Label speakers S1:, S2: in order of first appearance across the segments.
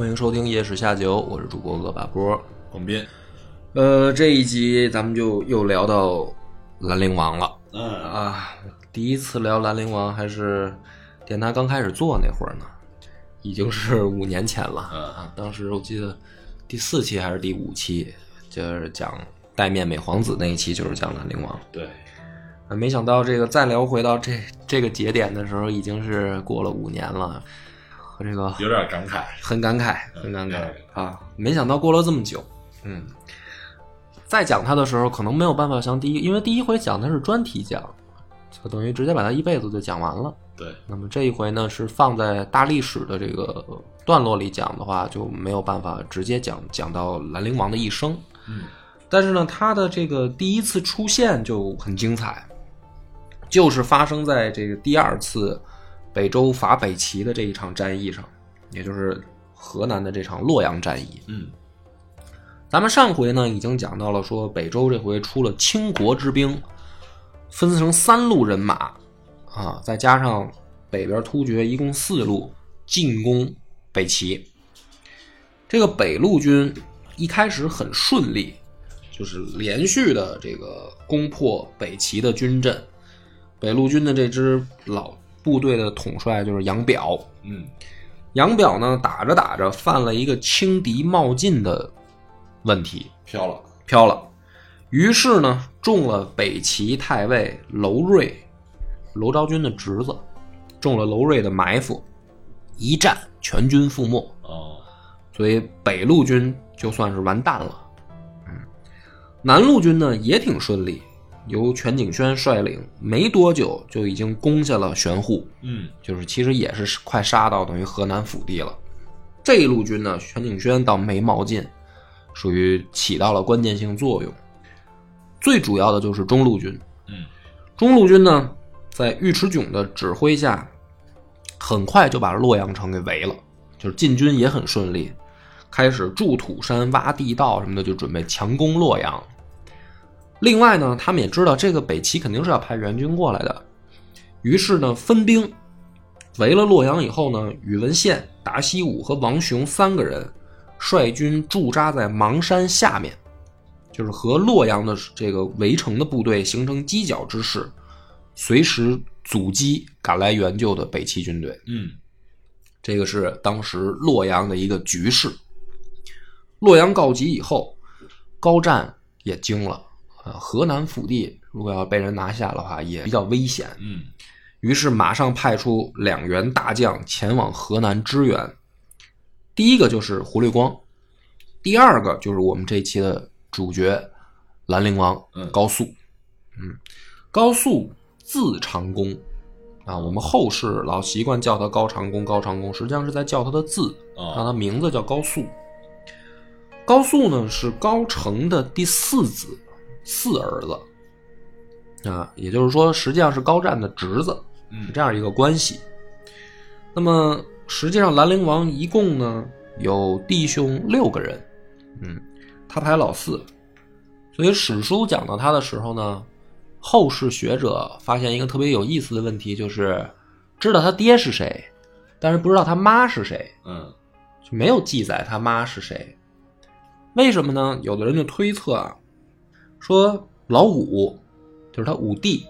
S1: 欢迎收听《夜市下酒》，我是主播恶把波。
S2: 广斌，
S1: 呃，这一集咱们就又聊到兰陵王了
S2: 嗯
S1: 啊！第一次聊兰陵王还是电台刚开始做那会儿呢，已经是五年前了
S2: 嗯
S1: 啊！当时我记得第四期还是第五期，就是讲戴面美皇子那一期，就是讲兰陵王。
S2: 对，
S1: 啊没想到这个再聊回到这这个节点的时候，已经是过了五年了，和这个
S2: 有点感慨。
S1: 很感慨，很感慨
S2: 对
S1: 啊！没想到过了这么久，嗯，再讲他的时候，可能没有办法像第一，因为第一回讲他是专题讲，就等于直接把他一辈子就讲完了。
S2: 对，
S1: 那么这一回呢，是放在大历史的这个段落里讲的话，就没有办法直接讲讲到兰陵王的一生。
S2: 嗯，
S1: 但是呢，他的这个第一次出现就很精彩，就是发生在这个第二次北周伐北齐的这一场战役上，也就是河南的这场洛阳战役。
S2: 嗯，
S1: 咱们上回呢已经讲到了，说北周这回出了倾国之兵，分成三路人马啊，再加上北边突厥，一共四路进攻北齐。这个北路军一开始很顺利，就是连续的这个攻破北齐的军阵。北路军的这支老部队的统帅就是杨表，
S2: 嗯，
S1: 杨表呢打着打着犯了一个轻敌冒进的问题，
S2: 飘了。
S1: 飘了。于是呢，中了北齐太尉娄睿，娄昭君的侄子，中了娄睿的埋伏，一战全军覆没，
S2: 哦，
S1: 所以北路军就算是完蛋了。嗯，南路军呢也挺顺利，由全景轩率领，没多久就已经攻下了玄户，
S2: 嗯，
S1: 就是其实也是快杀到等于河南腹地了。这一路军呢，全景轩倒没冒进，属于起到了关键性作用。最主要的就是中路军，
S2: 嗯，
S1: 中路军呢，在尉迟迥的指挥下，很快就把洛阳城给围了，就是进军也很顺利，开始筑土山、挖地道什么的，就准备强攻洛阳。另外呢，他们也知道这个北齐肯定是要派援军过来的，于是呢，分兵围了洛阳以后呢，宇文宪、达西武和王雄三个人率军驻扎在邙山下面，就是和洛阳的这个围城的部队形成犄角之势，随时阻击赶来援救的北齐军队。
S2: 嗯，
S1: 这个是当时洛阳的一个局势。洛阳告急以后，高湛也惊了，呃，河南腹地如果要被人拿下的话，也比较危险。
S2: 嗯，
S1: 于是马上派出两员大将前往河南支援。第一个就是胡律光，第二个就是我们这一期的主角兰陵王
S2: 嗯
S1: 高肃。嗯，高肃字长公啊，我们后世老习惯叫他高长公，高长公，实际上是在叫他的字，让
S2: 哦，
S1: 他名字叫高肃。高肃呢是高澄的第四子，四儿子啊，也就是说，实际上是高湛的侄子，
S2: 嗯
S1: 是这样一个关系。那么实际上兰陵王一共呢有弟兄六个人，嗯，他排老四，所以史书讲到他的时候呢，后世学者发现一个特别有意思的问题，就是知道他爹是谁，但是不知道他妈是谁。
S2: 嗯，
S1: 就没有记载他妈是谁。为什么呢？有的人就推测啊，说老五就是他五弟，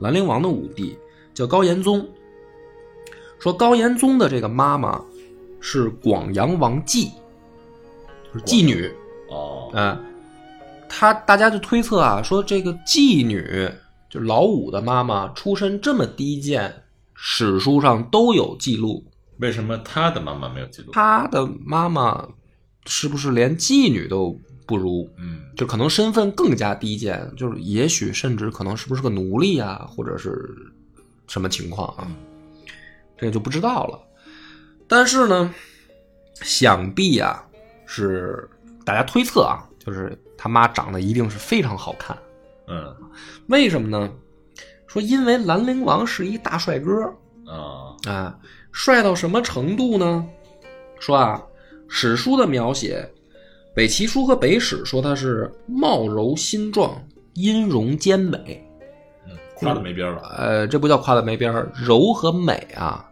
S1: 兰陵王的五弟叫高延宗。说高延宗的这个妈妈是广阳王姬，就是妓女
S2: 哦，
S1: 啊。他大家就推测啊，说这个妓女就是老五的妈妈出身这么低贱，史书上都有记录。
S2: 为什么他的妈妈没有记录？
S1: 他的妈妈是不是连妓女都不如？
S2: 嗯，
S1: 就可能身份更加低贱，就是也许甚至可能是不是个奴隶啊，或者是什么情况啊？这个就不知道了。但是呢，想必啊是大家推测啊，就是他妈长得一定是非常好看。
S2: 嗯
S1: 为什么呢？说因为兰陵王是一大帅哥
S2: 啊
S1: 啊，帅到什么程度呢？说啊，史书的描写，北齐书和北史说他是貌柔心壮，音容兼美。
S2: 嗯，夸的没边儿了。
S1: 呃，这不叫夸的没边儿，柔和美啊，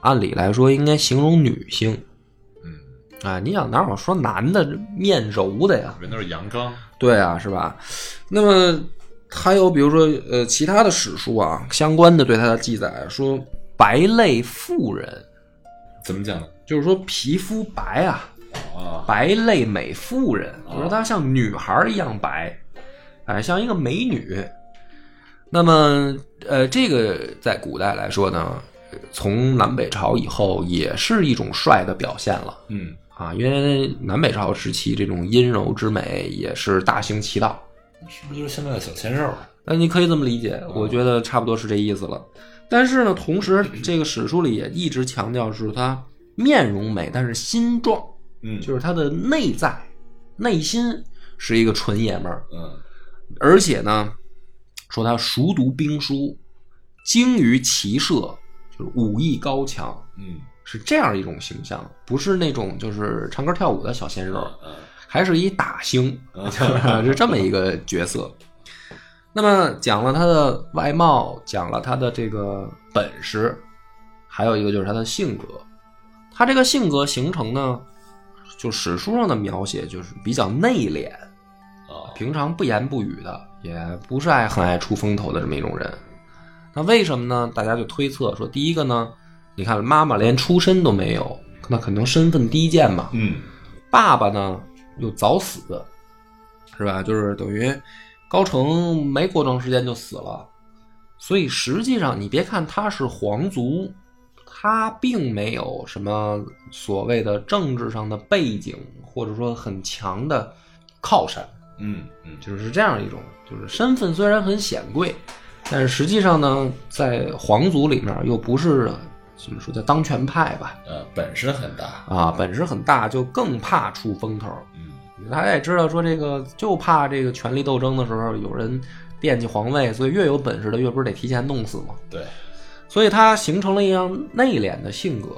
S1: 按理来说应该形容女性
S2: 嗯，
S1: 啊。你想哪有说男的面柔的呀？
S2: 人都是阳刚。
S1: 对啊，是吧？那么还有比如说呃其他的史书啊，相关的对他的记载说白类妇人，
S2: 怎么讲呢？
S1: 就是说皮肤白啊，
S2: 啊，
S1: 白类美妇人，就说她像女孩一样白，哎，像一个美女。那么，呃，这个在古代来说呢，呃从南北朝以后也是一种帅的表现了
S2: 嗯，
S1: 啊，因为南北朝时期这种阴柔之美也是大行其道。
S2: 是不是就是现在的小鲜肉？
S1: 那你可以这么理解，我觉得差不多是这意思了。但是呢，同时这个史书里也一直强调是她面容美，但是心壮，
S2: 嗯，
S1: 就是他的内在内心是一个纯爷们儿，
S2: 嗯。
S1: 而且呢，说他熟读兵书，精于骑射，就是武艺高强，
S2: 嗯。
S1: 是这样一种形象，不是那种就是唱歌跳舞的小鲜肉，
S2: 嗯。
S1: 还是一打星，
S2: 嗯
S1: 是这么一个角色。那么讲了他的外貌，讲了他的这个本事，还有一个就是他的性格。他这个性格形成呢，就史书上的描写就是比较内敛，
S2: 啊，
S1: 平常不言不语的，也不是爱很爱出风头的这么一种人。那为什么呢？大家就推测说，第一个呢，你看妈妈连出身都没有，那可能身份低贱嘛。
S2: 嗯
S1: 爸爸呢又早死，是吧？就是等于高澄没过多长时间就死了，所以实际上你别看他是皇族，他并没有什么所谓的政治上的背景，或者说很强的靠山，
S2: 嗯嗯，
S1: 就是这样一种，就是身份虽然很显贵，但是实际上呢，在皇族里面又不是怎么说叫当权派吧？
S2: 呃，本事很大。
S1: 啊，本事很大，就更怕出风头。
S2: 嗯
S1: 大家也知道，说这个就怕这个权力斗争的时候有人惦记皇位，所以越有本事的越不是得提前弄死吗？
S2: 对，
S1: 所以他形成了一样内敛的性格。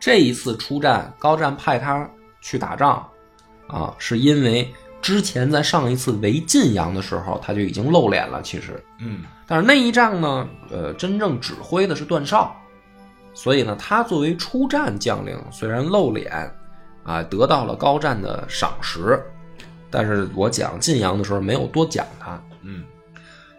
S1: 这一次出战，高湛派他去打仗，啊，是因为之前在上一次围晋阳的时候，他就已经露脸了。其实，
S2: 嗯
S1: 但是那一仗呢，呃，真正指挥的是段绍，所以呢，他作为出战将领，虽然露脸，啊，得到了高湛的赏识，但是我讲晋阳的时候没有多讲他。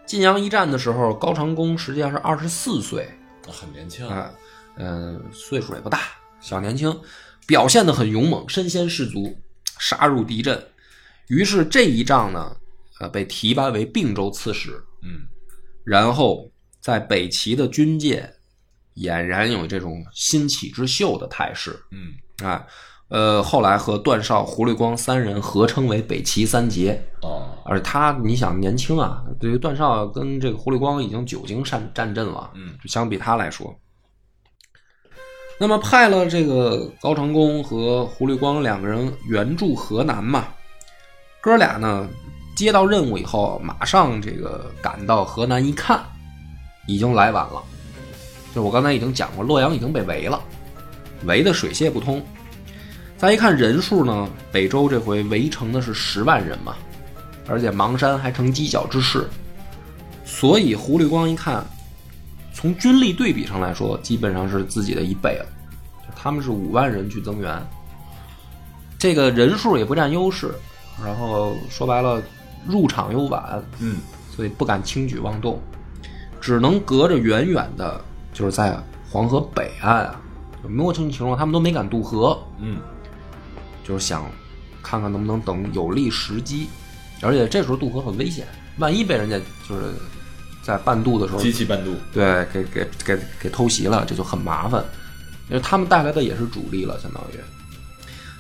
S2: 嗯，
S1: 晋阳一战的时候，高长恭实际上是二十四岁，
S2: 很年轻。
S1: 啊，嗯、岁数也不大，小年轻，表现的很勇猛，身先士卒，杀入敌阵。于是这一仗呢，呃，被提拔为并州刺史。
S2: 嗯
S1: 然后在北齐的军界俨然有这种新起之秀的态势
S2: 嗯
S1: 啊。呃，后来和段绍、胡律光三人合称为北齐三杰，
S2: 哦，
S1: 而他你想年轻啊，对于段绍跟这个胡律光已经久经战战阵了，
S2: 嗯
S1: 就相比他来说，那么派了这个高长恭和胡律光两个人援助河南嘛，哥俩呢接到任务以后，马上这个赶到河南一看，已经来晚了。就我刚才已经讲过，洛阳已经被围了，围的水泄不通。再一看人数呢，北周这回围城的是十万人嘛，而且邙山还成犄角之势，所以胡律光一看，从军力对比上来说，基本上是自己的一倍了。就他们是五万人去增援，这个人数也不占优势，然后说白了，入场又晚，
S2: 嗯。
S1: 所以不敢轻举妄动，只能隔着远远的，就是在黄河北岸啊，就摸清情况，他们都没敢渡河，
S2: 嗯
S1: 就是想看看能不能等有利时机，而且这时候渡河很危险，万一被人家就是在半渡的时候
S2: 机器半渡。
S1: 对，给给给给偷袭了，这就很麻烦。因为他们带来的也是主力了，相当于。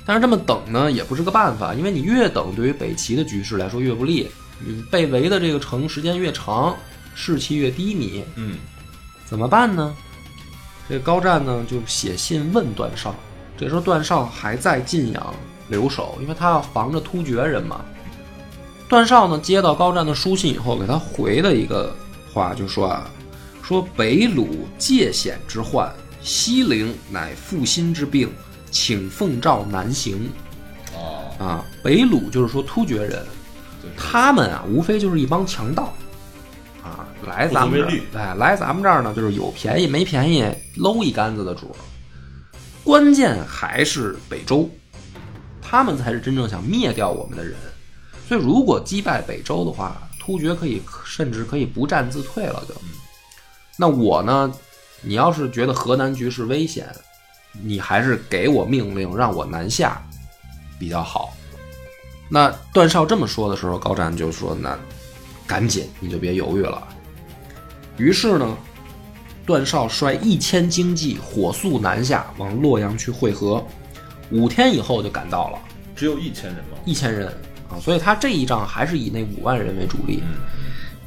S1: 但是这么等呢，也不是个办法，因为你越等，对于北齐的局势来说越不利。你被围的这个城时间越长，士气越低迷，
S2: 嗯
S1: 怎么办呢？这个高湛呢就写信问段绍，这时候段绍还在晋阳留守，因为他要防着突厥人嘛。段绍呢接到高湛的书信以后，给他回了一个话，就说啊，说北鲁界险之患，西陵乃负心之病，请奉诏南行。
S2: 哦，
S1: 啊，北鲁就是说突厥人，他们啊，无非就是一帮强盗，啊，来咱们这儿，哎，来咱们这儿呢，就是有便宜没便宜搂一竿子的主儿。关键还是北周，他们才是真正想灭掉我们的人。所以，如果击败北周的话，突厥可以甚至可以不战自退了就。那我呢，你要是觉得河南局势危险，你还是给我命令让我南下比较好。那段绍这么说的时候，高湛就说：“那赶紧，你就别犹豫了。”于是呢，段绍率一千精骑火速南下，往洛阳去会合。五天以后就赶到了，
S2: 只有一千人吗？
S1: 一千人啊，所以他这一仗还是以那五万人为主力。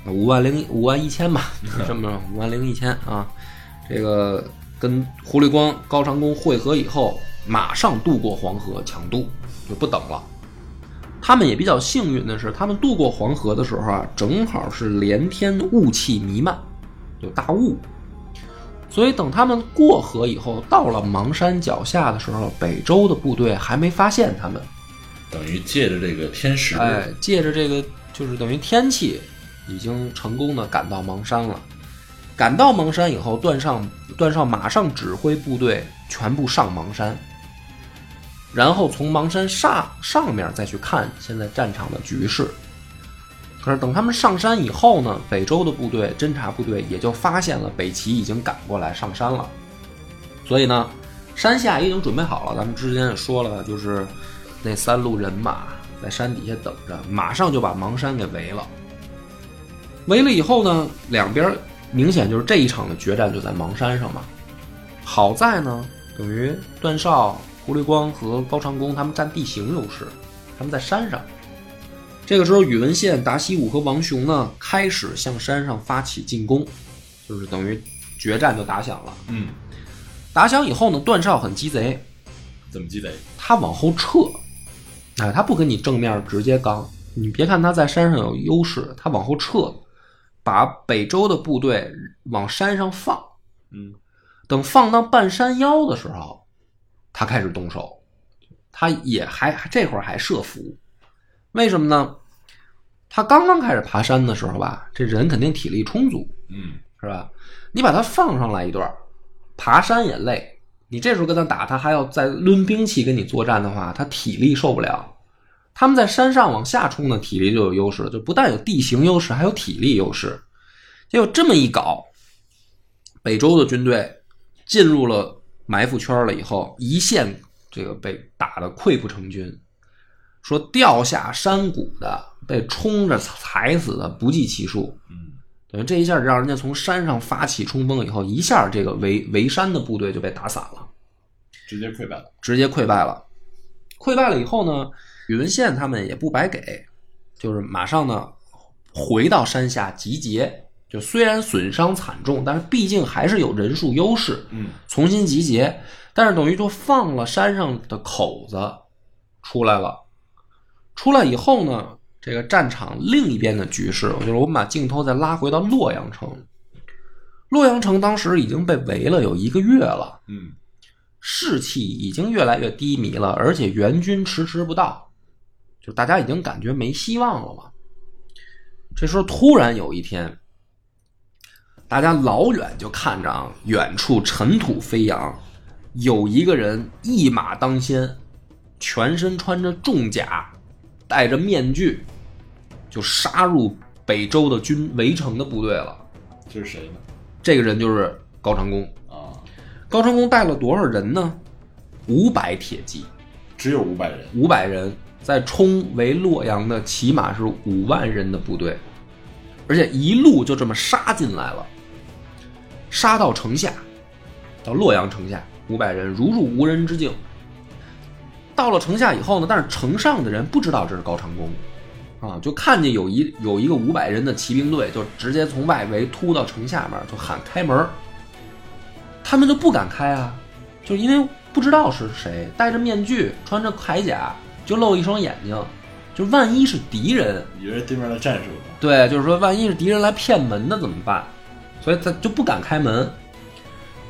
S1: 五万零五万一千吧，这么着五万零一千啊。这个跟胡律光、高长恭会合以后，马上渡过黄河抢渡，就不等了。他们也比较幸运的是，他们渡过黄河的时候啊，正好是连天雾气弥漫，有大雾，所以等他们过河以后，到了邙山脚下的时候，北周的部队还没发现他们。
S2: 等于借着这个天时，
S1: 哎，借着这个就是等于天气，已经成功的赶到邙山了。赶到邙山以后，段上段绍马上指挥部队全部上邙山，然后从邙山上上面再去看现在战场的局势。可是等他们上山以后呢，北周的部队侦察部队也就发现了北齐已经赶过来上山了，所以呢，山下也已经准备好了。咱们之前也说了，就是那三路人马在山底下等着，马上就把邙山给围了。围了以后呢，两边明显就是这一场的决战就在邙山上嘛。好在呢，等于段绍、胡律光和高长恭他们占地形优势，他们在山上。这个时候，宇文宪、达西武和王雄呢开始向山上发起进攻，就是等于决战就打响了。
S2: 嗯，
S1: 打响以后呢，段绍很鸡贼，
S2: 怎么鸡贼？
S1: 他往后撤，哎，他不跟你正面直接刚。你别看他在山上有优势，他往后撤，把北周的部队往山上放。
S2: 嗯，
S1: 等放到半山腰的时候，他开始动手。他也还这会儿还设伏，为什么呢？他刚刚开始爬山的时候吧，这人肯定体力充足，
S2: 嗯，
S1: 是吧？你把他放上来一段，爬山也累，你这时候跟他打，他还要再抡兵器跟你作战的话，他体力受不了。他们在山上往下冲呢，体力就有优势了，就不但有地形优势，还有体力优势。结果这么一搞，北周的军队进入了埋伏圈了以后，一线这个被打得溃不成军，说掉下山谷的、被冲着踩死的不计其数。
S2: 嗯，
S1: 等于这一下让人家从山上发起冲锋以后，一下这个围围山的部队就被打散了，
S2: 直接溃败了。
S1: 直接溃败了。溃败了以后呢，宇文宪他们也不白给，就是马上呢回到山下集结。就虽然损伤惨重，但是毕竟还是有人数优势，
S2: 嗯，
S1: 重新集结。但是等于说放了山上的口子出来了，出来以后呢，这个战场另一边的局势，就是我们把镜头再拉回到洛阳城。洛阳城当时已经被围了有一个月了，
S2: 嗯，
S1: 士气已经越来越低迷了，而且援军迟迟不到，就大家已经感觉没希望了嘛。这时候突然有一天，大家老远就看着啊，远处尘土飞扬，有一个人一马当先，全身穿着重甲，戴着面具，就杀入北周的军围城的部队了。
S2: 这是谁呢？
S1: 这个人就是高长恭。
S2: 啊，
S1: 高长恭带了多少人呢？五百铁骑，
S2: 只有五百人。
S1: 五百人在冲围洛阳的，起码是五万人的部队，而且一路就这么杀进来了，杀到城下，到洛阳城下，五百人如入无人之境。到了城下以后呢，但是城上的人不知道这是高长恭，啊，就看见有一有一个五百人的骑兵队，就直接从外围突到城下面，就喊开门他们就不敢开啊，就是因为不知道是谁，戴着面具，穿着铠甲，就露一双眼睛，就万一是敌人，
S2: 以为是对面的战术。
S1: 对，就是说万一是敌人来骗门的怎么办？所以他就不敢开门。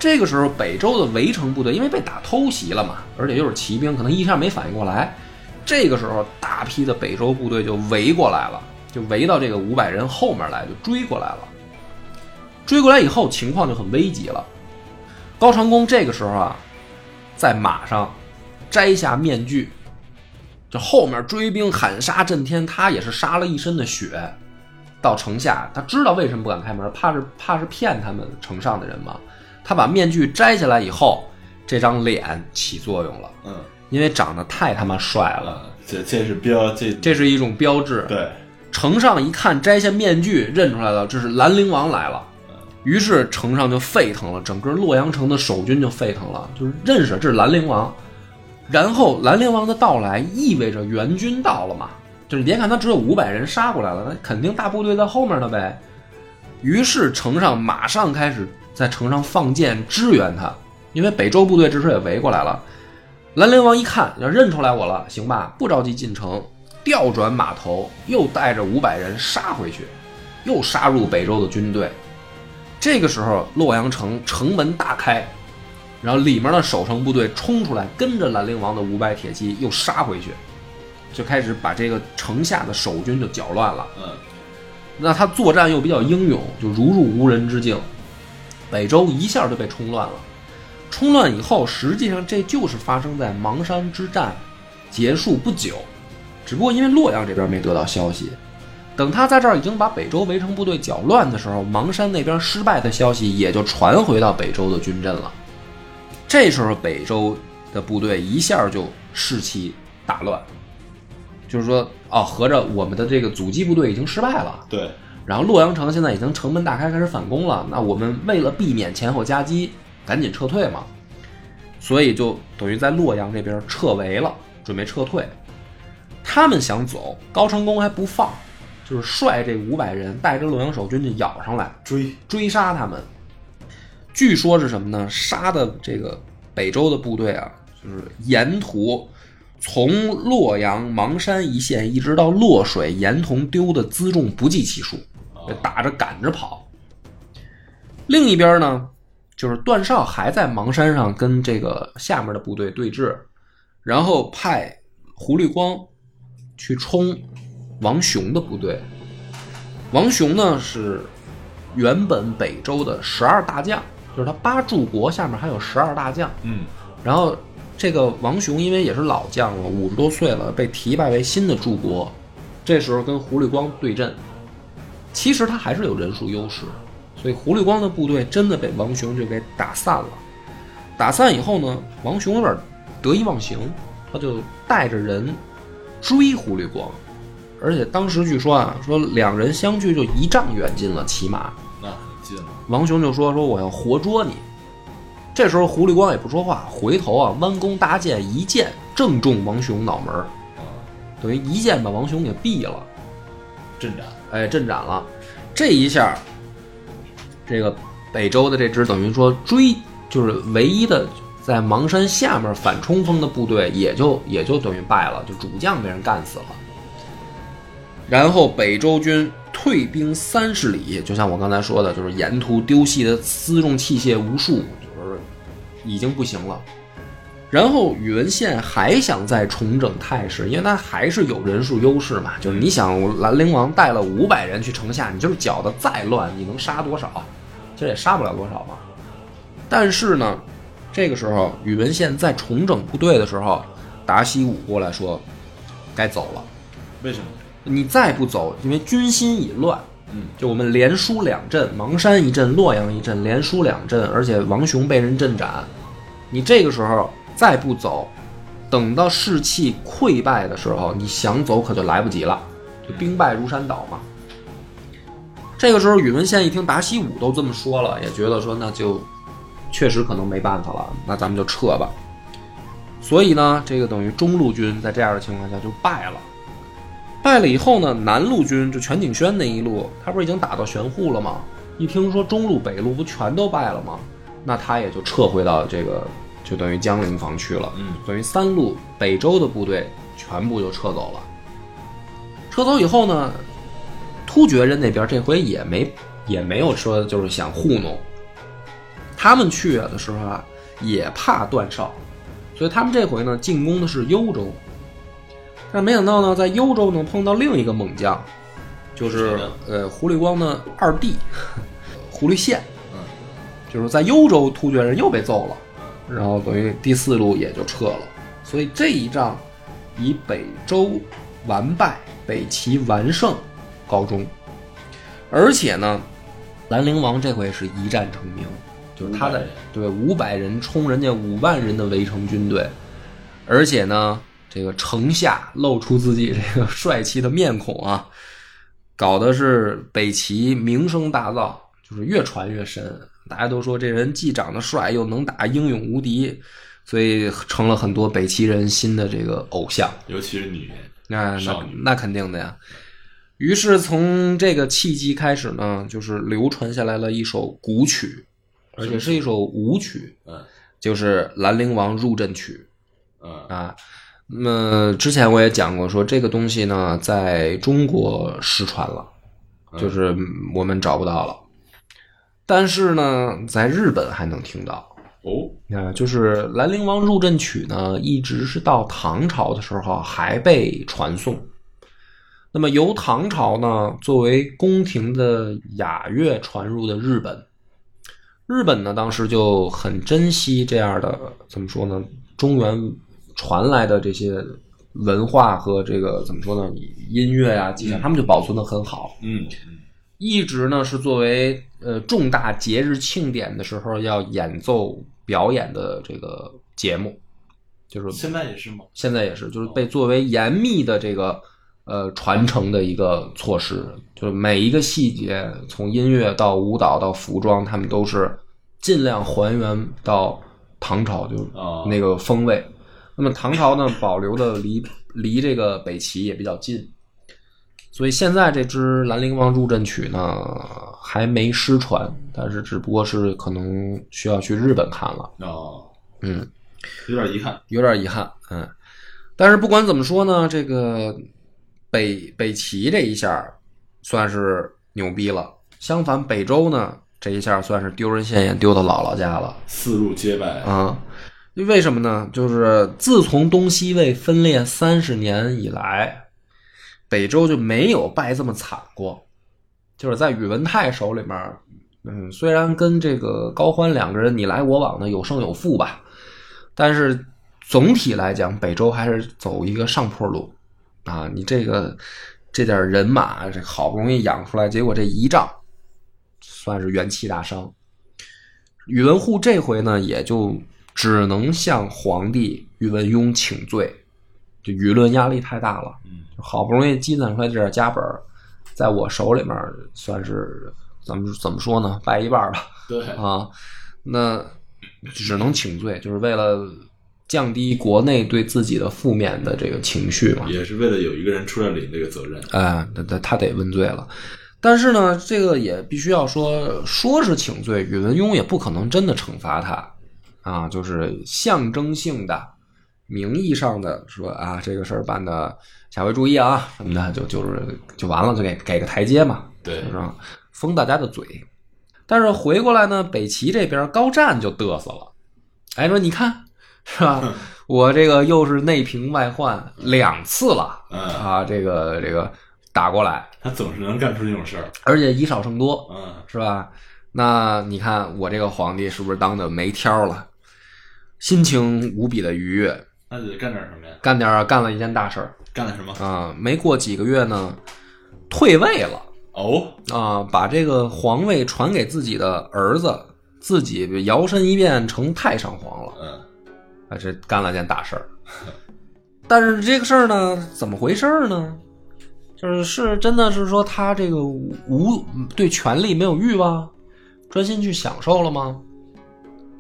S1: 这个时候，北周的围城部队因为被打偷袭了嘛，而且又是骑兵，可能一下没反应过来。这个时候，大批的北周部队就围过来了，就围到这个五百人后面来，就追过来了。追过来以后，情况就很危急了。高长恭这个时候啊，在马上摘下面具，就后面追兵喊杀震天，他也是杀了一身的血。到城下，他知道为什么不敢开门，怕是怕是骗他们城上的人嘛。他把面具摘下来以后，这张脸起作用了，
S2: 嗯，
S1: 因为长得太他妈帅了，
S2: 啊，这这是标这
S1: 这是一种标志。
S2: 对，
S1: 城上一看摘下面具，认出来了，这是兰陵王来了。于是城上就沸腾了，整个洛阳城的守军就沸腾了，就是认识这是兰陵王。然后兰陵王的到来意味着援军到了嘛，就是别看他只有五百人杀过来了，那肯定大部队在后面呢呗。于是城上马上开始在城上放箭支援他，因为北周部队这时候也围过来了。兰陵王一看要认出来我了，行吧，不着急进城，调转马头，又带着五百人杀回去，又杀入北周的军队。这个时候，洛阳城城门大开，然后里面的守城部队冲出来，跟着兰陵王的五百铁骑又杀回去，就开始把这个城下的守军就搅乱了。
S2: 嗯，
S1: 那他作战又比较英勇，就如入无人之境，北周一下就被冲乱了。冲乱以后，实际上这就是发生在邙山之战结束不久，只不过因为洛阳这边没得到消息，等他在这儿已经把北周围城部队搅乱的时候，邙山那边失败的消息也就传回到北周的军阵了。这时候，北周的部队一下就士气大乱，就是说，哦，合着我们的这个阻击部队已经失败了。
S2: 对，
S1: 然后洛阳城现在已经城门大开，开始反攻了。那我们为了避免前后夹击，赶紧撤退嘛。所以就等于在洛阳这边撤围了，准备撤退。他们想走，高成功还不放，就是率这五百人带着洛阳守军就咬上来，
S2: 追，
S1: 追杀他们。据说是什么呢？杀的这个北周的部队啊，就是沿途从洛阳邙山一线一直到洛水，沿途丢的辎重不计其数，打着赶着跑。另一边呢，就是段绍还在邙山上跟这个下面的部队对峙，然后派胡律光去冲王雄的部队。王雄呢是原本北周的十二大将，就是他八柱国下面还有十二大将。
S2: 嗯，
S1: 然后这个王雄因为也是老将了，五十多岁了，被提拔为新的柱国。这时候跟胡律光对阵，其实他还是有人数优势，所以胡律光的部队真的被王雄就给打散了。打散以后呢，王雄有点得意忘形，他就带着人追胡律光，而且当时据说啊，说两人相距就一丈远近了，骑马。
S2: 那很近了。
S1: 王雄就说：“说我要活捉你。”这时候胡律光也不说话，回头啊弯弓搭箭，一箭正中王雄脑门儿，
S2: 啊，
S1: 等于一箭把王雄给毙了，
S2: 阵斩，
S1: 哎，阵斩了。这一下，这个北周的这支等于说追，就是唯一的在邙山下面反冲锋的部队，也就也就等于败了，就主将被人干死了。然后北周军退兵三十里，就像我刚才说的，就是沿途丢弃的辎重器械无数，就是已经不行了。然后宇文宪还想再重整态势，因为他还是有人数优势嘛。就是你想，兰陵王带了五百人去城下，你就是搅得再乱，你能杀多少？其实也杀不了多少嘛。但是呢，这个时候宇文宪在重整部队的时候，达西武过来说，该走了。
S2: 为什么？
S1: 你再不走，因为军心已乱，
S2: 嗯，
S1: 就我们连输两阵，邙山一阵，洛阳一阵，连输两阵，而且王雄被人阵斩，你这个时候再不走，等到士气溃败的时候，你想走可就来不及了，就兵败如山倒嘛。这个时候，宇文宪一听达西武都这么说了，也觉得说那就确实可能没办法了，那咱们就撤吧。所以呢，这个等于中路军在这样的情况下就败了。败了以后呢，南路军就全景轩那一路，他不是已经打到玄户了吗？一听说中路、北路不全都败了吗？那他也就撤回到这个，就等于江陵防区了。
S2: 嗯
S1: 等于三路北周的部队全部就撤走了。撤走以后呢，突厥人那边这回也没也没有说就是想糊弄，他们去的时候啊也怕段少，所以他们这回呢进攻的是幽州。但没想到呢，在幽州呢碰到另一个猛将，就是呃胡律光的二弟 胡律宪。
S2: 嗯
S1: 就是在幽州突厥人又被揍了，然后等于第四路也就撤了。所以这一仗以北周完败、北齐完胜告终。而且呢，兰陵王这回是一战成名，就是他在
S2: 500人
S1: 对五百人冲人家五万人的围城军队，而且呢，这个城下露出自己这个帅气的面孔啊，搞的是北齐名声大噪，就是越传越深。大家都说这人既长得帅，又能打，英勇无敌，所以成了很多北齐人心的这个偶像。
S2: 尤其是女人，
S1: 那那那肯定的呀。于是从这个契机开始呢，就是流传下来了一首古曲，而且是一首舞曲，
S2: 嗯
S1: 就是《兰陵王入阵曲
S2: 嗯》
S1: 啊。那么之前我也讲过，说这个东西呢，在中国失传了，就是我们找不到了。但是呢，在日本还能听到。
S2: 哦，
S1: 那，就是《兰陵王入阵曲》呢，一直是到唐朝的时候还被传颂。那么由唐朝呢作为宫廷的雅乐传入的日本，日本呢当时就很珍惜这样的怎么说呢，中原传来的这些文化和这个怎么说呢，音乐啊、技巧，他们就保存的很好。
S2: 嗯
S1: 一直呢是作为呃重大节日庆典的时候要演奏表演的这个节目，就是
S2: 现在也是吗？
S1: 现在也是，就是被作为严密的这个呃传承的一个措施，就是每一个细节，从音乐到舞蹈到服装，他们都是尽量还原到唐朝就
S2: 哦
S1: 那个风味。那么唐朝呢，保留的离离这个北齐也比较近，所以现在这支《兰陵王入阵曲》呢还没失传，但是只不过是可能需要去日本看了。
S2: 哦，
S1: 嗯，
S2: 有点遗憾。
S1: 有点遗憾，嗯。但是不管怎么说呢，这个北北齐这一下算是牛逼了。相反，北周呢这一下算是丢人现眼，丢到姥姥家了
S2: 四路皆败，
S1: 啊。为什么呢？就是自从东西魏分裂三十年以来，北周就没有败这么惨过。就是在宇文泰手里面，嗯，虽然跟这个高欢两个人你来我往的有胜有负吧，但是总体来讲，北周还是走一个上坡路啊。你这个这点人马，这好不容易养出来，结果这一仗算是元气大伤。宇文护这回呢，也就只能向皇帝宇文邕请罪，就舆论压力太大了。
S2: 嗯，
S1: 好不容易积攒出来这点家本，在我手里面算是怎么怎么说呢，败一半儿吧。
S2: 对，
S1: 啊，那只能请罪，就是为了降低国内对自己的负面的这个情绪嘛。
S2: 也是为了有一个人出来领这个责任。
S1: 哎，他他他得问罪了。但是呢，这个也必须要说，说是请罪，宇文邕也不可能真的惩罚他啊，就是象征性的、名义上的说啊，这个事儿办的，下回注意啊什么的，就就是就完了，就给给个台阶嘛。
S2: 对
S1: 是，吧？封大家的嘴。但是回过来呢，北齐这边高湛就嘚瑟了，哎，说你看是吧？我这个又是内平外患两次了
S2: 嗯，
S1: 啊，这个这个打过来，
S2: 他总是能干出这种事儿。
S1: 而且以少胜多，
S2: 嗯，
S1: 是吧？那你看我这个皇帝是不是当的没挑了？心情无比的愉悦，
S2: 那得干点什么呀？
S1: 干点儿干了一件大事儿
S2: 干了什么？
S1: 啊！没过几个月呢，退位了。
S2: 哦，
S1: 啊，把这个皇位传给自己的儿子，自己摇身一变成太上皇了，
S2: 嗯，
S1: 啊，这干了件大事儿。但是这个事儿呢，怎么回事儿呢？就是是真的是说他这个无对权力没有欲望，专心去享受了吗？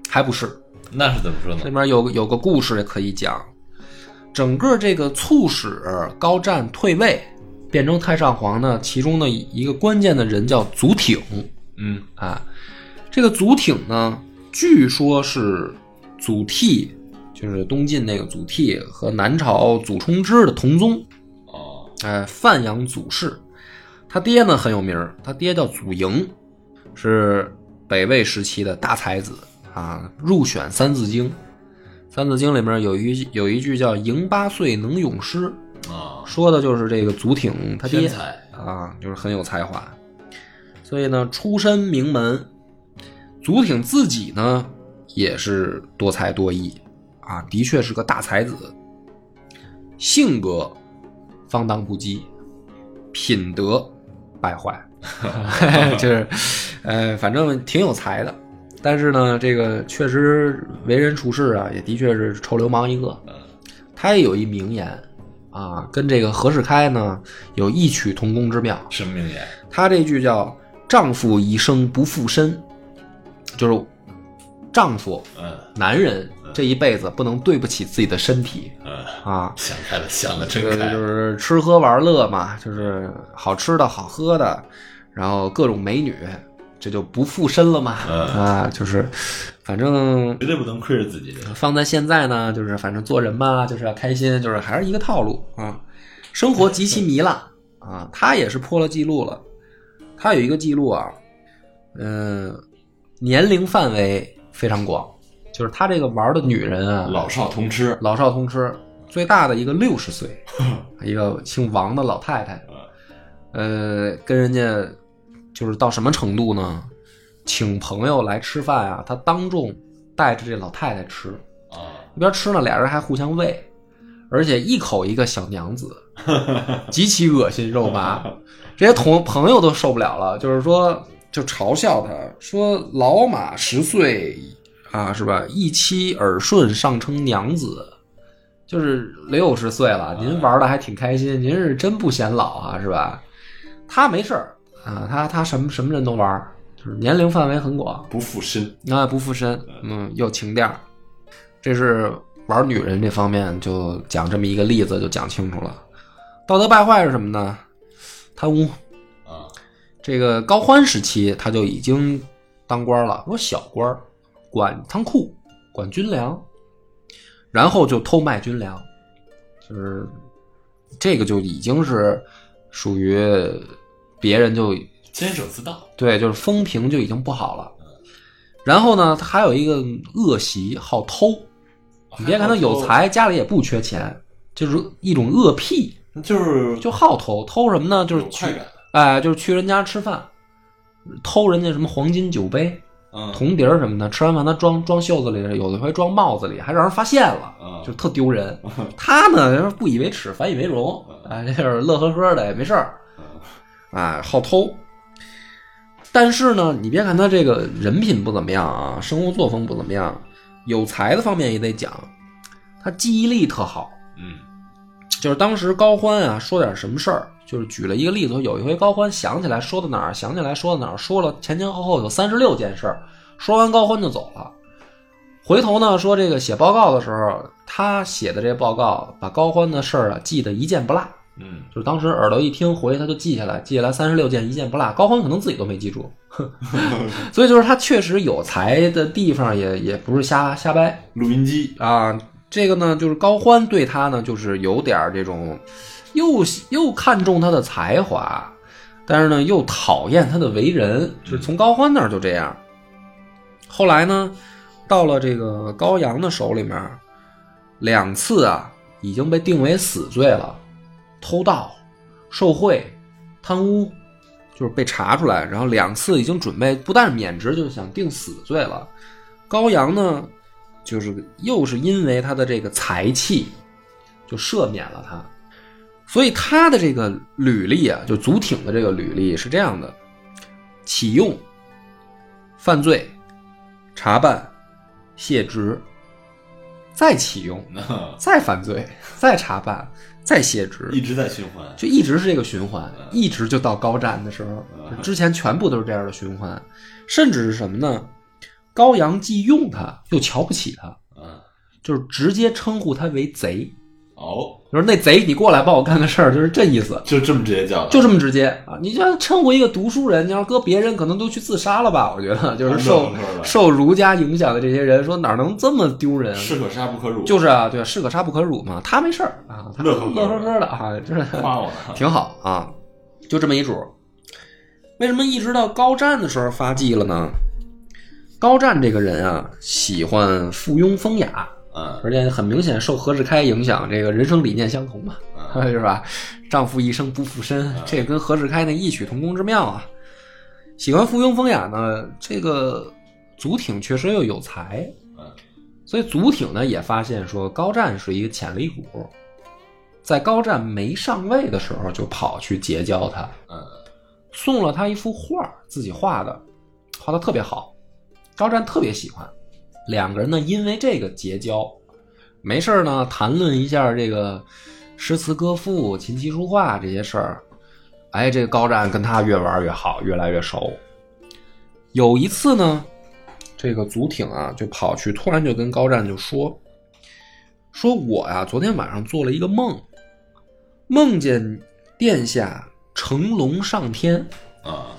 S1: 还不是，
S2: 那是怎么说
S1: 这
S2: 呢？
S1: 边有个有个故事也可以讲，整个这个促使高湛退位变成太上皇呢，其中的一个关键的人叫祖挺
S2: 嗯，
S1: 啊。这个祖挺呢，据说是祖逖，就是东晋那个祖逖和南朝祖冲之的同宗，
S2: 哦，
S1: 哎，范阳祖氏。他爹呢很有名，他爹叫祖莹，是北魏时期的大才子啊，入选《三字经》。《三字经》里面有一有一句叫“赢八岁能咏诗
S2: 啊”，，
S1: 说的就是这个祖挺他爹啊，就是很有才华。所以呢，出身名门。祖挺自己呢也是多才多艺啊，的确是个大才子，性格放荡不羁，品德败坏，就是呃，反正挺有才的。但是呢，这个确实为人处事啊，也的确是臭流氓一个。他也有一名言啊，跟这个何世开呢有异曲同工之妙。
S2: 什么名言？
S1: 他这句叫“丈夫一生不负身”，就是丈夫
S2: 嗯
S1: 男人这一辈子不能对不起自己的身体
S2: 嗯，
S1: 啊。
S2: 想开了，想的
S1: 这个
S2: 真开。
S1: 就是吃喝玩乐嘛，就是好吃的好喝的，然后各种美女，这就不附身了嘛。
S2: 嗯
S1: 啊，就是反正
S2: 绝对不能亏着自己。
S1: 放在现在呢，就是反正做人嘛，就是要开心，就是还是一个套路啊。生活极其糜烂啊，他也是破了记录了。他有一个记录啊，嗯、年龄范围非常广，就是他这个玩的女人啊，
S2: 老少通吃。
S1: 老少通吃，最大的一个六十岁，一个姓王的老太太，呃，跟人家就是到什么程度呢？请朋友来吃饭啊，他当众带着这老太太吃，
S2: 啊，
S1: 一边吃呢，俩人还互相喂，而且一口一个小娘子，极其恶心肉麻，这些同朋友都受不了了，就是说就嘲笑他说老马十岁啊，是吧？一妻耳顺，上称娘子，就是六十岁了，您玩的还挺开心，您是真不显老啊，是吧？他没事儿啊，他他什么什么人都玩儿，就是年龄范围很广。
S2: 不附身。
S1: 啊，不附身，嗯，有情调，这是玩女人这方面就讲这么一个例子就讲清楚了。道德败坏是什么呢？贪污。
S2: 啊，
S1: 这个高欢时期他就已经当官了，我小官儿，管仓库，管军粮，然后就偷卖军粮，就是这个就已经是属于别人就
S2: 监守自盗。
S1: 对，就是风评就已经不好了。然后呢，他还有一个恶习，好偷。你别看他有才，家里也不缺钱，就是一种恶癖，
S2: 就是
S1: 就好偷。偷什么呢？就是去哎，就是去人家吃饭，偷人家什么黄金酒杯、
S2: 嗯，
S1: 铜碟儿什么的。吃完饭他装装袖子里，有的回装帽子里，还让人发现了，
S2: 嗯
S1: 就特丢人。他呢不以为耻，反以为荣，哎，这就是乐呵呵的，也没事儿。啊，好偷。但是呢，你别看他这个人品不怎么样啊，生活作风不怎么样，有才的方面也得讲，他记忆力特好。
S2: 嗯
S1: 就是当时高欢啊说点什么事儿，就是举了一个例子，有一回高欢想起来说到哪儿，想起来说到哪儿，说了前前后后有三十六件事儿，说完高欢就走了。回头呢说这个写报告的时候，他写的这报告把高欢的事儿啊记得一件不落。
S2: 嗯，
S1: 就是当时耳朵一听，回去他就记下来，记下来三十六件，一件不落。高欢可能自己都没记住，所以就是他确实有才的地方也也不是瞎瞎掰
S2: 录音机。
S1: 啊。这个呢，就是高欢对他呢，就是有点这种，又又看重他的才华，但是呢又讨厌他的为人，就是从高欢那儿就这样。后来呢，到了这个高阳的手里面，两次啊已经被定为死罪了，偷盗、受贿、贪污，就是被查出来，然后两次已经准备不但是免职，就是想定死罪了。高阳呢，就是又是因为他的这个才气，就赦免了他。所以他的这个履历啊，就祖挺的这个履历是这样的：启用、犯罪、查办、卸职，再启用，再犯罪，再查办，再卸职，
S2: 一直在循环。
S1: 就一直是这个循环，一直就到高战的时候，之前全部都是这样的循环，甚至是什么呢？高阳既用他，又瞧不起他，
S2: 嗯，
S1: 就是直接称呼他为贼。
S2: 哦，
S1: 就是那贼，你过来帮我干个事儿，就是这意思，
S2: 就这么直接叫的，
S1: 就这么直接啊！你就称呼一个读书人，你要搁别人可能都去自杀了吧？我觉得就是受受儒家影响的这些人，说哪能这么丢人？
S2: 士可杀不可辱，
S1: 就是啊，对，士可杀不可辱嘛。他没事儿啊，他
S2: 乐呵呵
S1: 乐呵呵的啊，就是
S2: 夸我呢。
S1: 挺好啊，就这么一主。为什么一直到高湛的时候发迹了呢？高湛这个人啊，喜欢附庸风雅，
S2: 嗯。
S1: 而且很明显受何志开影响，这个人生理念相同嘛，
S2: 嗯。
S1: 是吧？丈夫一生不负身，这跟何志开那异曲同工之妙啊。喜欢附庸风雅呢，这个祖挺确实又有才，
S2: 嗯。
S1: 所以祖挺呢也发现说高湛是一个潜力股，在高湛没上位的时候就跑去结交他，
S2: 嗯。
S1: 送了他一幅画，自己画的，画的特别好，高湛特别喜欢。两个人呢，因为这个结交，没事儿呢谈论一下这个诗词歌赋、琴棋书画这些事儿。哎，这个高湛跟他越玩越好，越来越熟。有一次呢，这个祖挺啊就跑去，突然就跟高湛就说：“说我呀，昨天晚上做了一个梦，梦见殿下乘龙上天
S2: 啊，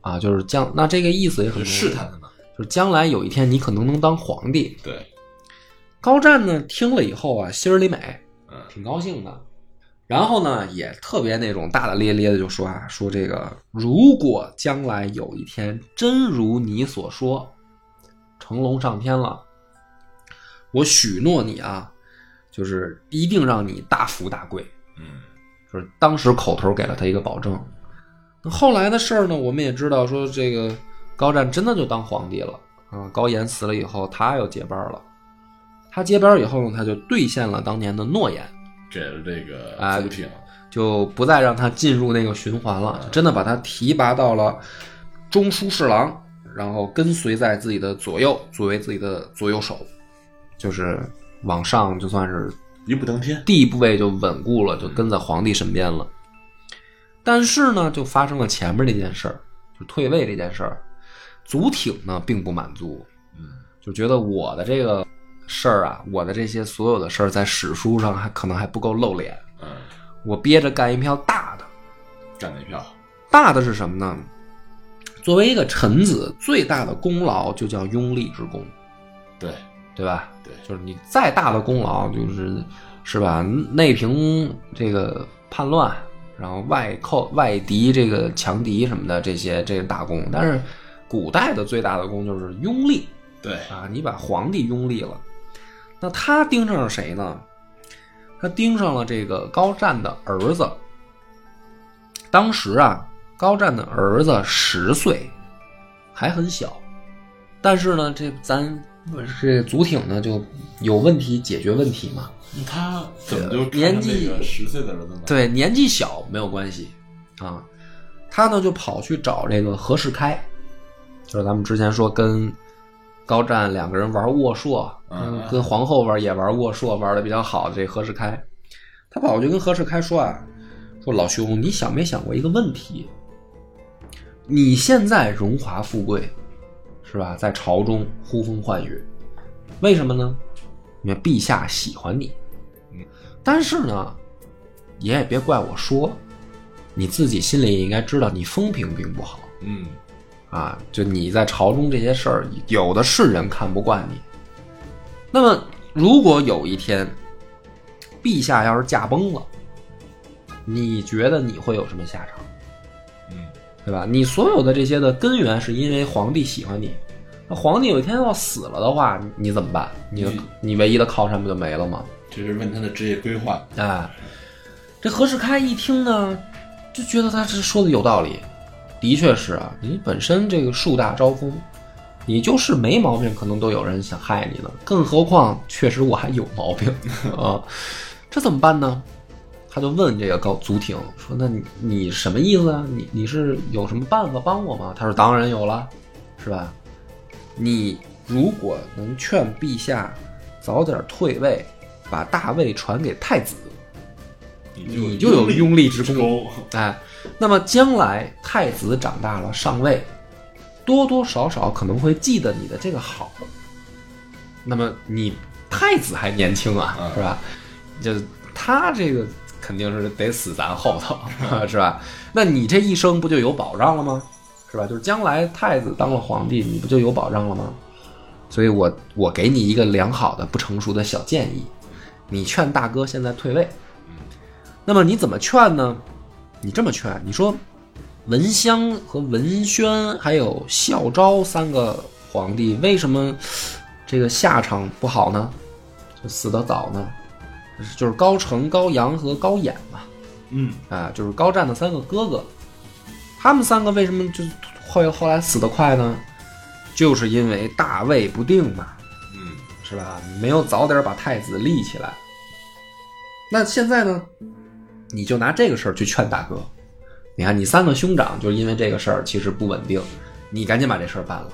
S1: 啊，就是将那这个意思也很
S2: 试探他呢。
S1: 就是将来有一天你可能能当皇帝。
S2: 对，
S1: 高湛呢听了以后啊，心里美，
S2: 嗯
S1: 挺高兴的。然后呢，也特别那种大大咧咧的就说啊，说这个如果将来有一天真如你所说，成龙上天了，我许诺你啊，就是一定让你大富大贵。
S2: 嗯
S1: 就是当时口头给了他一个保证。那后来的事儿呢，我们也知道，说这个高湛真的就当皇帝了啊。高岩死了以后，他又接班了。他接班以后呢，他就兑现了当年的诺言，
S2: 给了这个
S1: 哎就不再让他进入那个循环了，就真的把他提拔到了中书侍郎，然后跟随在自己的左右，作为自己的左右手，就是往上就算是
S2: 一步登天。
S1: 地位就稳固了，就跟在皇帝身边了。但是呢，就发生了前面那件事儿，就退位这件事儿。祖挺呢并不满足，
S2: 嗯，
S1: 就觉得我的这个事儿啊，我的这些所有的事儿在史书上还可能还不够露脸，
S2: 嗯，
S1: 我憋着干一票大的。
S2: 干哪票，
S1: 大的是什么呢？作为一个臣子，最大的功劳就叫拥立之功，
S2: 对
S1: 对吧？
S2: 对，
S1: 就是你再大的功劳，就是是吧？内平这个叛乱，然后外寇外敌这个强敌什么的，这些这是大功。但是古代的最大的功就是拥立
S2: 对，
S1: 啊，你把皇帝拥立了。那他盯上了谁呢？他盯上了这个高湛的儿子。当时啊，高湛的儿子十岁，还很小，但是呢，这咱这祖挺呢就有问题，解决问题嘛。
S2: 他怎么就
S1: 年纪
S2: 十岁的儿子呢？，
S1: 对，年纪小没有关系啊。他呢就跑去找这个何世开，就是咱们之前说跟高湛两个人玩握槊，
S2: 嗯
S1: 跟皇后玩也玩握槊，玩的比较好的这何世开，他跑去跟何世开说啊，说老兄，你想没想过一个问题？你现在荣华富贵，是吧？在朝中呼风唤雨，为什么呢？因为陛下喜欢你。
S2: 嗯，
S1: 但是呢，你也别怪我说，你自己心里也应该知道，你风评并不好
S2: 嗯，
S1: 啊。就你在朝中这些事儿，有的是人看不惯你。那么，如果有一天，陛下要是驾崩了，你觉得你会有什么下场？
S2: 嗯，
S1: 对吧？你所有的这些的根源是因为皇帝喜欢你，那皇帝有一天要死了的话，你你怎么办？你你唯一的靠山不就没了吗？
S2: 这是问他的职业规划。
S1: 哎，这何世开一听呢，就觉得他这说的有道理，的确是啊，你本身这个树大招风，你就是没毛病，可能都有人想害你呢，更何况确实我还有毛病 啊，这怎么办呢？他就问这个高祖挺说：“那你你什么意思啊？你你是有什么办法帮我吗？”他说：“当然有了，是吧？你如果能劝陛下早点退位，把大位传给太子，你就有拥立之功
S2: 功。
S1: 哎，那么将来太子长大了上位，多多少少可能会记得你的这个好。那么你太子还年轻啊，
S2: 嗯
S1: 是吧？就他这个肯定是得死咱后头，是吧？那你这一生不就有保障了吗？是吧？就是将来太子当了皇帝，你不就有保障了吗？所以我我给你一个良好的不成熟的小建议，你劝大哥现在退位。那么你怎么劝呢？你这么劝，你说文襄和文宣还有孝昭三个皇帝为什么这个下场不好呢？就死得早呢？就是高澄、高阳和高演嘛，
S2: 嗯，
S1: 啊，就是高湛的三个哥哥，他们三个为什么就后后来死得快呢？就是因为大位不定嘛，
S2: 嗯，
S1: 是吧？没有早点把太子立起来。那现在呢？你就拿这个事儿去劝大哥。你看，你三个兄长就因为这个事儿其实不稳定，你赶紧把这事儿办了。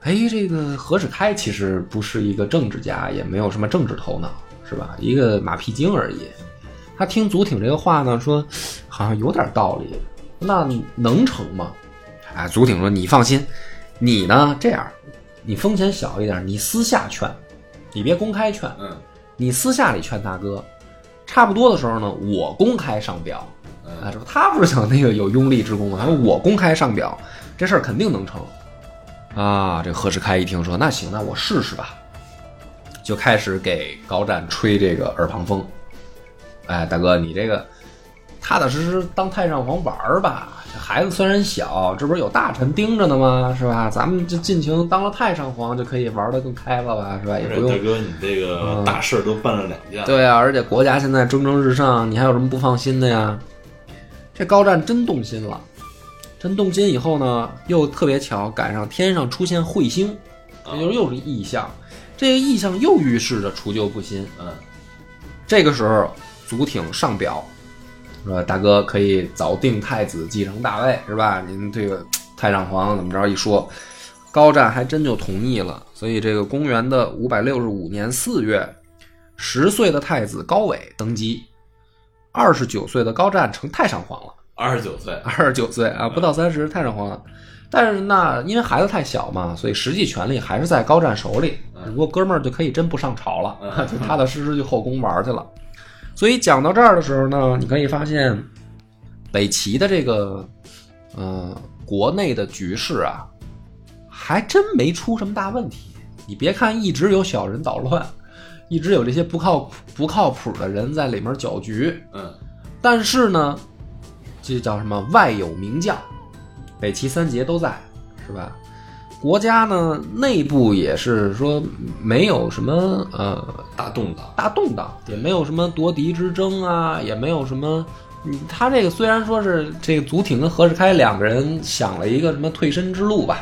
S1: 哎，这个何世开其实不是一个政治家，也没有什么政治头脑，是吧？一个马屁精而已。他听祖挺这个话呢，说好像有点道理，那能成吗？哎，祖挺说：“你放心，你呢这样，你风险小一点，你私下劝，你别公开劝，
S2: 嗯，
S1: 你私下里劝大哥，差不多的时候呢，我公开上表。啊，这不他不是想那个有拥立之功吗？他说我公开上表，这事儿肯定能成。啊，这何世开一听说，那行，那我试试吧，就开始给高湛吹这个耳旁风。哎，大哥，你这个踏踏实实当太上皇玩儿吧。这孩子虽然小，这不是有大臣盯着呢吗？是吧？咱们就尽情当了太上皇，就可以玩的更开了吧？是吧？也不用
S2: 大哥，你这个大事都办了两件，，
S1: 对啊，而且国家现在蒸蒸日上，你还有什么不放心的呀？这高湛真动心了，真动心以后呢，又特别巧，赶上天上出现彗星，这就是又是异象。这个异象又预示着除旧布新。
S2: 嗯，
S1: 这个时候，祖挺上表说：“大哥可以早定太子继承大位，是吧？您这个太上皇怎么着一说，高湛还真就同意了。所以这个公元的五百六十五年四月，十岁的太子高纬登基，二十九岁的高湛成太上皇了。
S2: 二十九岁，
S1: 二十九岁啊，不到三十，太上皇了。但是那因为孩子太小嘛，所以实际权力还是在高湛手里。只不过哥们儿就可以真不上朝了，就踏踏实实去后宫玩去了。所以讲到这儿的时候呢，你可以发现，北齐的这个呃国内的局势啊，还真没出什么大问题。你别看一直有小人捣乱，一直有这些不靠不靠谱的人在里面搅局，
S2: 嗯，
S1: 但是呢，这叫什么？外有名将，北齐三杰都在，是吧？国家呢内部也是说没有什么呃
S2: 大动荡，
S1: 大动荡，也没有什么夺嫡之争啊，也没有什么。你他这个虽然说是这个祖挺跟何世开两个人想了一个什么退身之路吧，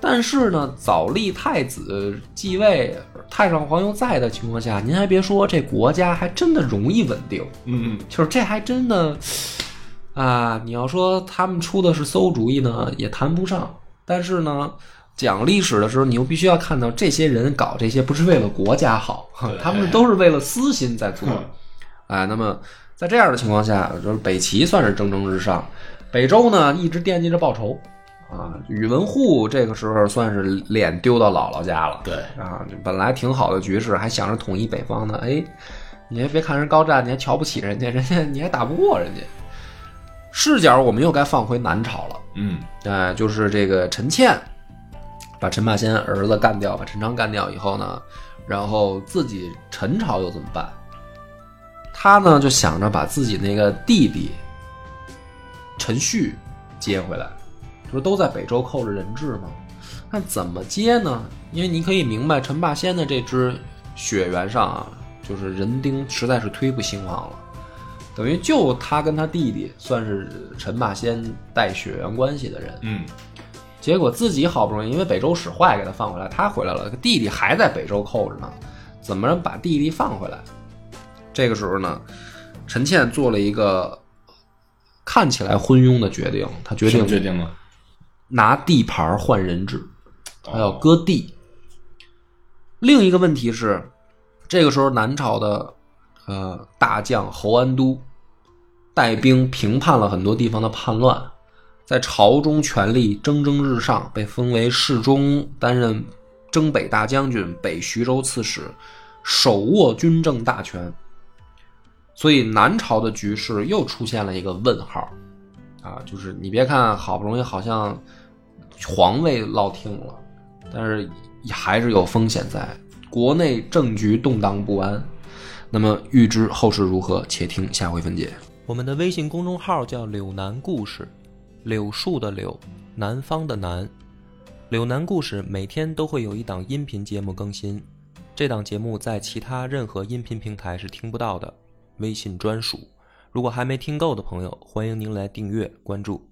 S1: 但是呢，早立太子继位，太上皇又在的情况下，您还别说，这国家还真的容易稳定。
S2: 嗯
S1: 就是这还真的啊！你要说他们出的是馊主意呢，也谈不上。但是呢，讲历史的时候，你又必须要看到这些人搞这些不是为了国家好，他们都是为了私心在做。哎，那么在这样的情况下，就是北齐算是蒸蒸日上，北周呢一直惦记着报仇啊。宇文护这个时候算是脸丢到姥姥家了。
S2: 对，
S1: 啊，本来挺好的局势，还想着统一北方呢。哎，你还别看人高湛，你还瞧不起人家，人家你还打不过人家。视角我们又该放回南朝了，
S2: 嗯，
S1: 哎、就是这个陈倩把陈霸先儿子干掉，把陈昌干掉以后呢，然后自己陈朝又怎么办？他呢就想着把自己那个弟弟陈旭接回来，这不是都在北周扣着人质吗？那怎么接呢？因为你可以明白，陈霸先的这支血缘上啊，就是人丁实在是忒不兴旺了，等于就他跟他弟弟算是陈霸先带血缘关系的人。
S2: 嗯，
S1: 结果自己好不容易因为北周使坏给他放回来，他回来了，弟弟还在北周扣着呢，怎么把弟弟放回来？这个时候呢，陈倩做了一个看起来昏庸的决定，他决定
S2: 决定了？
S1: 拿地盘换人质，
S2: 哦
S1: 他要割地。另一个问题是，这个时候南朝的呃大将侯安都带兵平叛了很多地方的叛乱，在朝中权力蒸蒸日上，被封为侍中，担任征北大将军、北徐州刺史，手握军政大权。所以南朝的局势又出现了一个问号，啊，就是你别看好不容易好像皇位落听了，但是还是有风险在，国内政局动荡不安。那么预知后事如何，且听下回分解。
S3: 我们的微信公众号叫“柳南故事”，柳树的柳，南方的南。柳南故事每天都会有一档音频节目更新，这档节目在其他任何音频平台是听不到的，微信专属。如果还没听够的朋友，欢迎您来订阅关注。